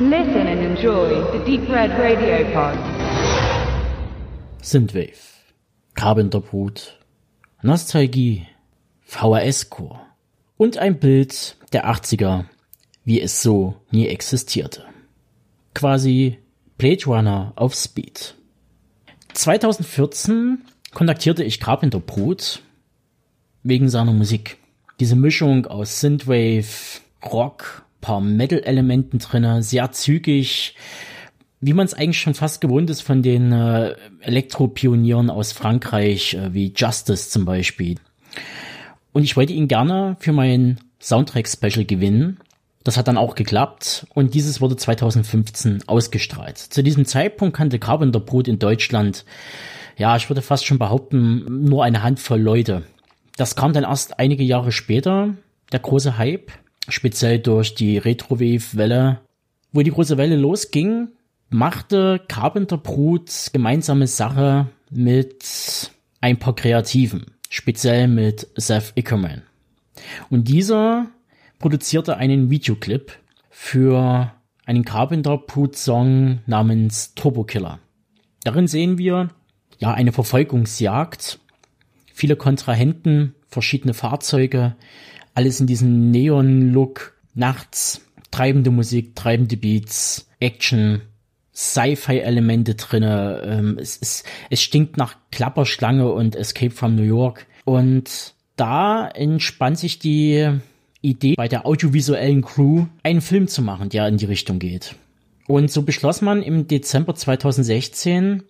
Listen and enjoy the Deep Red Radio Pod. Synthwave, Carpenter Brut, Nostalgie, VHS-Core und ein Bild der 80er, wie es so nie existierte. Quasi Blade Runner auf Speed. 2014 kontaktierte ich Carpenter Brut wegen seiner Musik. Diese Mischung aus Synthwave, Rock, paar Metal-Elementen drinne, sehr zügig, wie man es eigentlich schon fast gewohnt ist von den äh, Elektropionieren aus Frankreich, äh, wie Justice zum Beispiel. Und ich wollte ihn gerne für mein Soundtrack-Special gewinnen. Das hat dann auch geklappt und dieses wurde 2015 ausgestrahlt. Zu diesem Zeitpunkt kannte Carpenter Brut in Deutschland, ja, ich würde fast schon behaupten, nur eine Handvoll Leute. Das kam dann erst einige Jahre später, der große Hype, speziell durch die Retrowave-Welle. Wo die große Welle losging, machte Carpenter Brut gemeinsame Sache mit ein paar Kreativen, speziell mit Seth Ickerman. Und dieser produzierte einen Videoclip für einen Carpenter Brut Song namens Turbo Killer. Darin sehen wir ja eine Verfolgungsjagd, viele Kontrahenten, verschiedene Fahrzeuge, alles in diesem Neon-Look, nachts, treibende Musik, treibende Beats, Action, Sci-Fi-Elemente drinne. Ähm, es, es, es stinkt nach Klapperschlange und Escape from New York. Und da entspannt sich die Idee bei der audiovisuellen Crew, einen Film zu machen, der in die Richtung geht. Und so beschloss man im Dezember 2016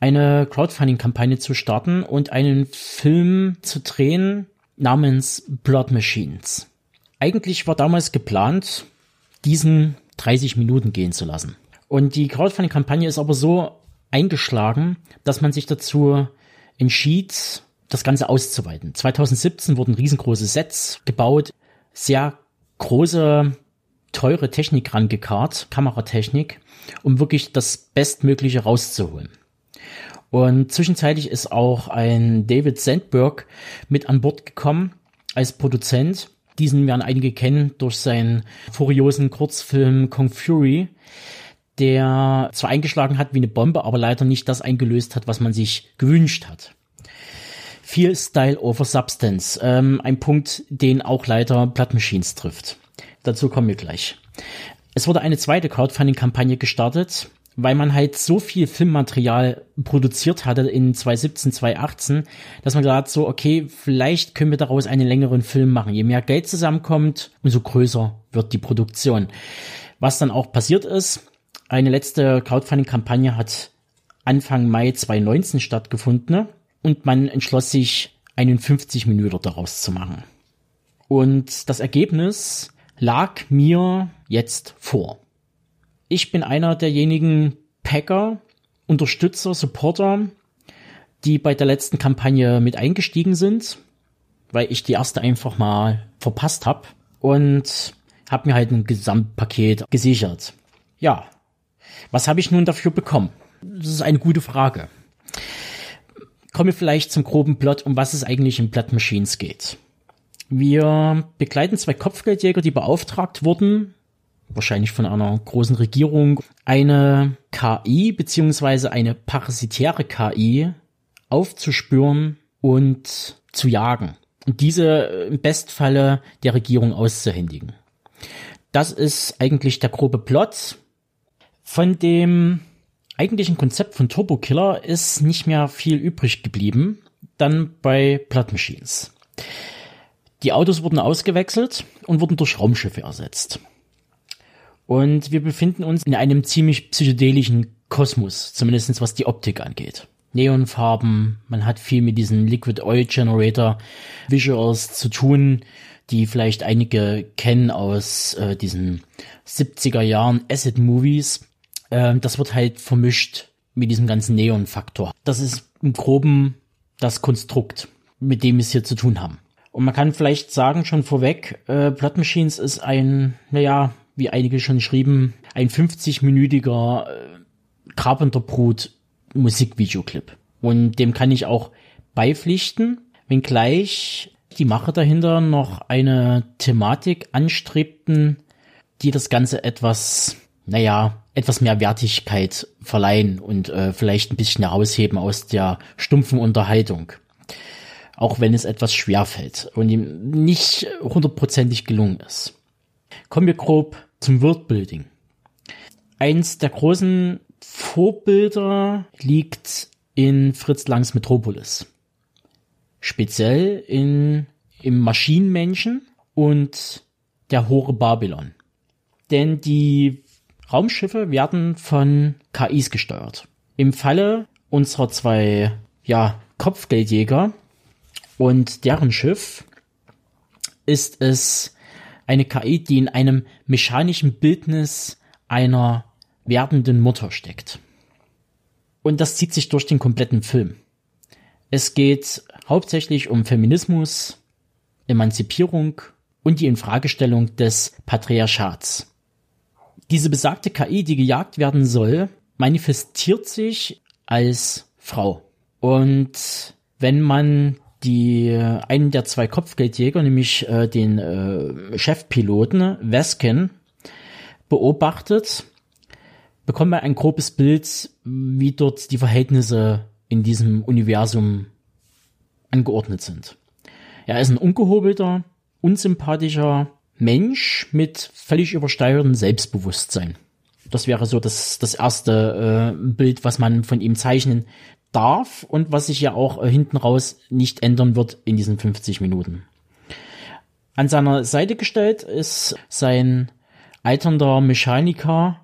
eine Crowdfunding-Kampagne zu starten und einen Film zu drehen namens Blood Machines. Eigentlich war damals geplant, diesen 30 Minuten gehen zu lassen. Und die Crowdfunding-Kampagne ist aber so eingeschlagen, dass man sich dazu entschied, das Ganze auszuweiten. 2017 wurden riesengroße Sets gebaut, sehr große, teure Technik rangekarrt, Kameratechnik, um wirklich das Bestmögliche rauszuholen. Und zwischenzeitlich ist auch ein David Sandberg mit an Bord gekommen als Produzent. Diesen werden einige kennen durch seinen furiosen Kurzfilm Kong Fury, der zwar eingeschlagen hat wie eine Bombe, aber leider nicht das eingelöst hat, was man sich gewünscht hat. Viel Style over Substance, ähm, ein Punkt, den auch leider Blood Machines trifft. Dazu kommen wir gleich. Es wurde eine zweite Crowdfunding-Kampagne gestartet, weil man halt so viel Filmmaterial produziert hatte in 2017, 2018, dass man gesagt hat, so, okay, vielleicht können wir daraus einen längeren Film machen. Je mehr Geld zusammenkommt, umso größer wird die Produktion. Was dann auch passiert ist, eine letzte Crowdfunding-Kampagne hat Anfang Mai 2019 stattgefunden und man entschloss sich, einen 50 Minuten daraus zu machen. Und das Ergebnis lag mir jetzt vor. Ich bin einer derjenigen Packer, Unterstützer, Supporter, die bei der letzten Kampagne mit eingestiegen sind, weil ich die erste einfach mal verpasst habe und habe mir halt ein Gesamtpaket gesichert. Ja, was habe ich nun dafür bekommen? Das ist eine gute Frage. Kommen wir vielleicht zum groben Plot, um was es eigentlich in Blood Machines geht. Wir begleiten zwei Kopfgeldjäger, die beauftragt wurden, wahrscheinlich von einer großen Regierung, eine KI beziehungsweise eine parasitäre KI aufzuspüren und zu jagen. Und diese im Bestfalle der Regierung auszuhändigen. Das ist eigentlich der grobe Plot. Von dem eigentlichen Konzept von Turbo Killer ist nicht mehr viel übrig geblieben. Dann bei Blood Machines. Die Autos wurden ausgewechselt und wurden durch Raumschiffe ersetzt. Und wir befinden uns in einem ziemlich psychedelischen Kosmos, zumindest was die Optik angeht. Neonfarben, man hat viel mit diesen Liquid Oil Generator Visuals zu tun, die vielleicht einige kennen aus äh, diesen 70er Jahren Acid Movies. Äh, das wird halt vermischt mit diesem ganzen Neon-Faktor. Das ist im Groben das Konstrukt, mit dem wir es hier zu tun haben. Und man kann vielleicht sagen, schon vorweg, äh, Blood Machines ist ein, naja, wie einige schon schrieben, ein 50-minütiger äh, Carpenter Brut Musikvideoclip. Und dem kann ich auch beipflichten, wenngleich die Macher dahinter noch eine Thematik anstrebten, die das Ganze etwas naja, etwas mehr Wertigkeit verleihen und äh, vielleicht ein bisschen herausheben aus der stumpfen Unterhaltung. Auch wenn es etwas schwer fällt und ihm nicht hundertprozentig gelungen ist. Kommen wir grob zum Worldbuilding. Eins der großen Vorbilder liegt in Fritz Langs Metropolis. Speziell in, im Maschinenmenschen und der Hore Babylon. Denn die Raumschiffe werden von KIs gesteuert. Im Falle unserer zwei, ja, Kopfgeldjäger und deren Schiff ist es eine KI, die in einem mechanischen Bildnis einer werdenden Mutter steckt. Und das zieht sich durch den kompletten Film. Es geht hauptsächlich um Feminismus, Emanzipierung und die Infragestellung des Patriarchats. Diese besagte KI, die gejagt werden soll, manifestiert sich als Frau. Und wenn man die einen der zwei Kopfgeldjäger, nämlich äh, den äh, Chefpiloten Veskin, beobachtet, bekommt man ein grobes Bild, wie dort die Verhältnisse in diesem Universum angeordnet sind. Er ist ein ungehobelter, unsympathischer Mensch mit völlig übersteigertem Selbstbewusstsein. Das wäre so das, das erste äh, Bild, was man von ihm zeichnen darf und was sich ja auch äh, hinten raus nicht ändern wird in diesen 50 Minuten. An seiner Seite gestellt ist sein alternder Mechaniker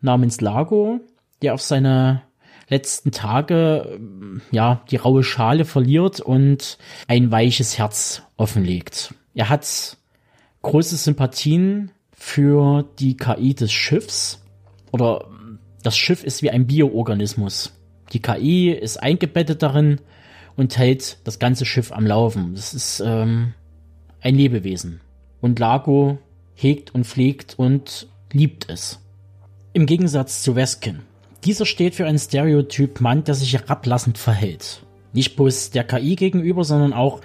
namens Lago, der auf seine letzten Tage ja die raue Schale verliert und ein weiches Herz offenlegt. Er hat große Sympathien für die KI des Schiffs oder das Schiff ist wie ein Bioorganismus. Die KI ist eingebettet darin und hält das ganze Schiff am Laufen. Das ist ähm, ein Lebewesen. Und Lago hegt und pflegt und liebt es. Im Gegensatz zu Weskin. Dieser steht für einen Stereotyp Mann, der sich herablassend verhält. Nicht bloß der KI gegenüber, sondern auch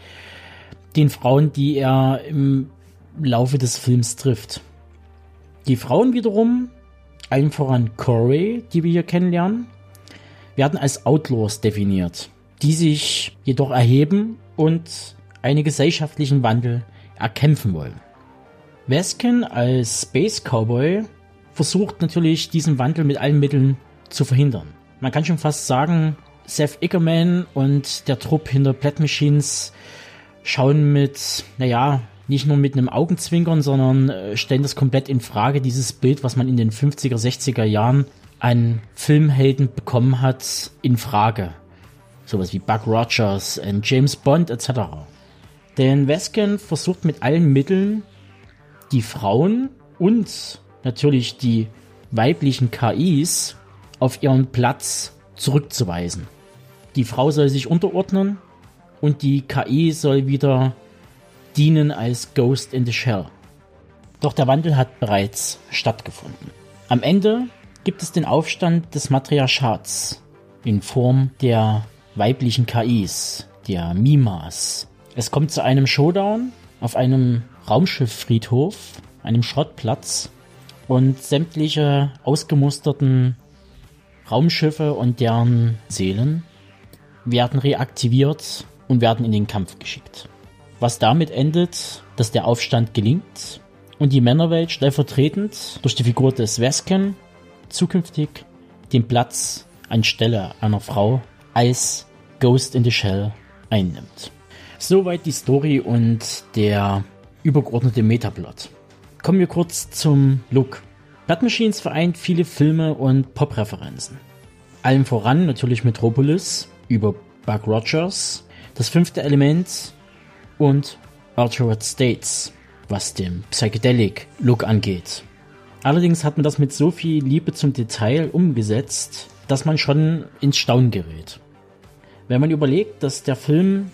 den Frauen, die er im Laufe des Films trifft. Die Frauen wiederum, allen voran Corey, die wir hier kennenlernen, werden als Outlaws definiert, die sich jedoch erheben und einen gesellschaftlichen Wandel erkämpfen wollen. Veskin als Space Cowboy versucht natürlich diesen Wandel mit allen Mitteln zu verhindern. Man kann schon fast sagen, Seth Ickerman und der Trupp hinter Plat Machines schauen mit, naja, nicht nur mit einem Augenzwinkern, sondern äh, stellen das komplett in Frage, dieses Bild, was man in den 50er, 60er Jahren an Filmhelden bekommen hat, in Frage. Sowas wie Buck Rogers und James Bond etc. Denn Veskin versucht mit allen Mitteln die Frauen und natürlich die weiblichen KIs auf ihren Platz zurückzuweisen. Die Frau soll sich unterordnen und die KI soll wieder dienen als Ghost in the Shell. Doch der Wandel hat bereits stattgefunden. Am Ende gibt es den Aufstand des Matriarchats in Form der weiblichen KIs, der Mimas. Es kommt zu einem Showdown auf einem Raumschifffriedhof, einem Schrottplatz und sämtliche ausgemusterten Raumschiffe und deren Seelen werden reaktiviert und werden in den Kampf geschickt. Was damit endet, dass der Aufstand gelingt und die Männerwelt stellvertretend durch die Figur des Vesken zukünftig den Platz anstelle einer Frau als Ghost in the Shell einnimmt. Soweit die Story und der übergeordnete Metaplot. Kommen wir kurz zum Look. Blood Machines vereint viele Filme und Pop-Referenzen. Allen voran natürlich Metropolis über Buck Rogers, das fünfte Element und Altered States, was den Psychedelic Look angeht. Allerdings hat man das mit so viel Liebe zum Detail umgesetzt, dass man schon ins Staunen gerät. Wenn man überlegt, dass der Film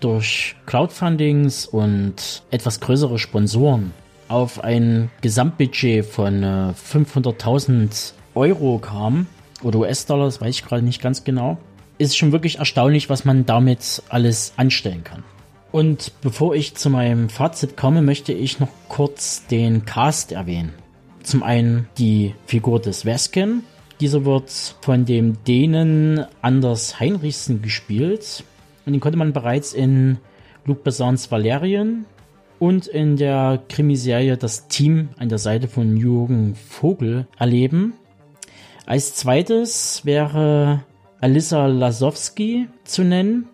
durch Crowdfundings und etwas größere Sponsoren auf ein Gesamtbudget von 500.000 äh, Euro kam, oder US-Dollar, das weiß ich gerade nicht ganz genau, ist schon wirklich erstaunlich, was man damit alles anstellen kann. Und bevor ich zu meinem Fazit komme, möchte ich noch kurz den Cast erwähnen. Zum einen die Figur des Vesken. Dieser wird von dem Dänen Anders Heinrichsen gespielt. Und den konnte man bereits in Luc Bessans Valerian und in der Krimiserie Das Team an der Seite von Jürgen Vogel erleben. Als zweites wäre Alissa Lasowski zu nennen,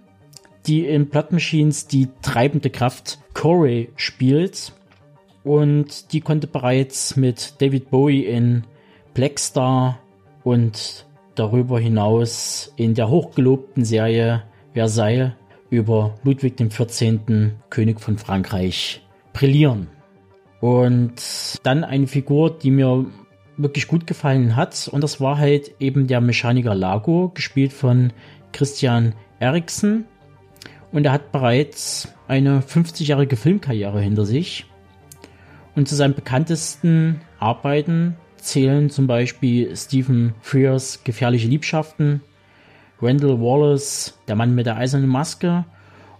die in Blood Machines die treibende Kraft Corey spielt. Und die konnte bereits mit David Bowie in Blackstar und darüber hinaus in der hochgelobten Serie Versailles über Ludwig XIV., König von Frankreich, brillieren. Und dann eine Figur, die mir wirklich gut gefallen hat, und das war halt eben der Mechaniker Lago, gespielt von Christian Eriksen. Und er hat bereits eine 50-jährige Filmkarriere hinter sich. Und zu seinen bekanntesten Arbeiten zählen zum Beispiel Stephen Frears Gefährliche Liebschaften, Randall Wallace, der Mann mit der eisernen Maske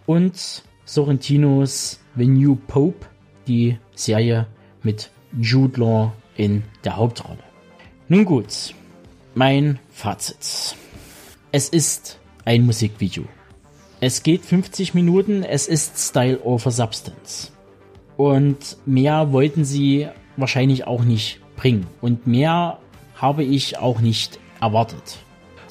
und Sorrentinos The New Pope, die Serie mit Jude Law in der Hauptrolle. Nun gut, mein Fazit. Es ist ein Musikvideo. Es geht 50 Minuten, es ist Style over Substance. Und mehr wollten sie wahrscheinlich auch nicht bringen. Und mehr habe ich auch nicht erwartet.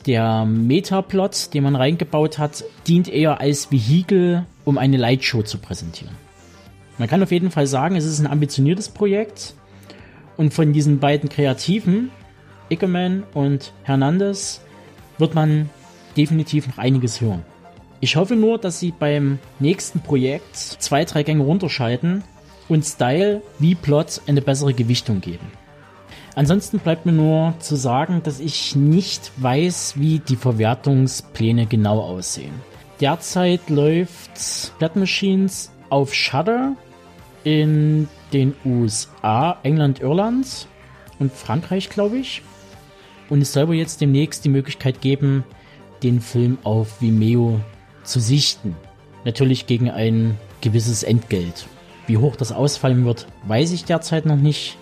Der Metaplot, den man reingebaut hat, dient eher als Vehikel, um eine Lightshow zu präsentieren. Man kann auf jeden Fall sagen, es ist ein ambitioniertes Projekt und von diesen beiden Kreativen, Ickerman und Hernandez, wird man definitiv noch einiges hören. Ich hoffe nur, dass sie beim nächsten Projekt zwei, drei Gänge runterschalten und Style wie Plot eine bessere Gewichtung geben. Ansonsten bleibt mir nur zu sagen, dass ich nicht weiß, wie die Verwertungspläne genau aussehen. Derzeit läuft Blood Machines auf Shudder in den USA, England, Irland und Frankreich, glaube ich. Und es soll wohl jetzt demnächst die Möglichkeit geben, den Film auf Vimeo zu sichten. Natürlich gegen ein gewisses Entgelt. Wie hoch das ausfallen wird, weiß ich derzeit noch nicht.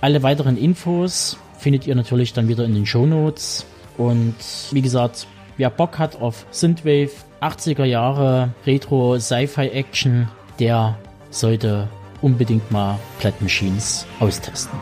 Alle weiteren Infos findet ihr natürlich dann wieder in den Show Notes. Und wie gesagt, wer Bock hat auf Synthwave, 80er Jahre Retro Sci-Fi Action, der sollte unbedingt mal Plat Machines austesten.